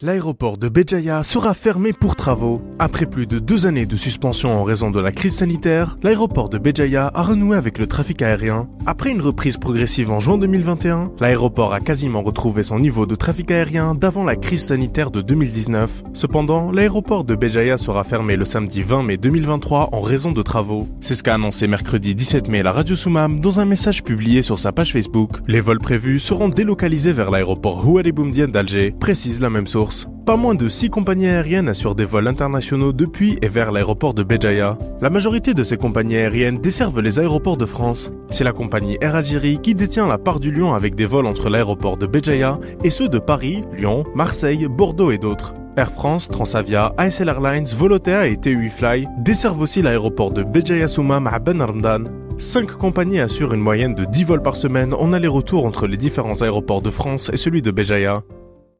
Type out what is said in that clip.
L'aéroport de Béjaïa sera fermé pour travaux. Après plus de deux années de suspension en raison de la crise sanitaire, l'aéroport de Béjaïa a renoué avec le trafic aérien. Après une reprise progressive en juin 2021, l'aéroport a quasiment retrouvé son niveau de trafic aérien d'avant la crise sanitaire de 2019. Cependant, l'aéroport de Béjaïa sera fermé le samedi 20 mai 2023 en raison de travaux. C'est ce qu'a annoncé mercredi 17 mai la radio Soumam dans un message publié sur sa page Facebook. Les vols prévus seront délocalisés vers l'aéroport Houari d'Alger, précise la même source. Pas moins de 6 compagnies aériennes assurent des vols internationaux depuis et vers l'aéroport de Béjaïa. La majorité de ces compagnies aériennes desservent les aéroports de France. C'est la compagnie Air Algérie qui détient la part du Lyon avec des vols entre l'aéroport de Béjaïa et ceux de Paris, Lyon, Marseille, Bordeaux et d'autres. Air France, Transavia, ASL Airlines, Volotea et TUI Fly desservent aussi l'aéroport de Béjaïa Soumam à Ben Ramdan. Cinq compagnies assurent une moyenne de 10 vols par semaine en aller-retour entre les différents aéroports de France et celui de Béjaïa.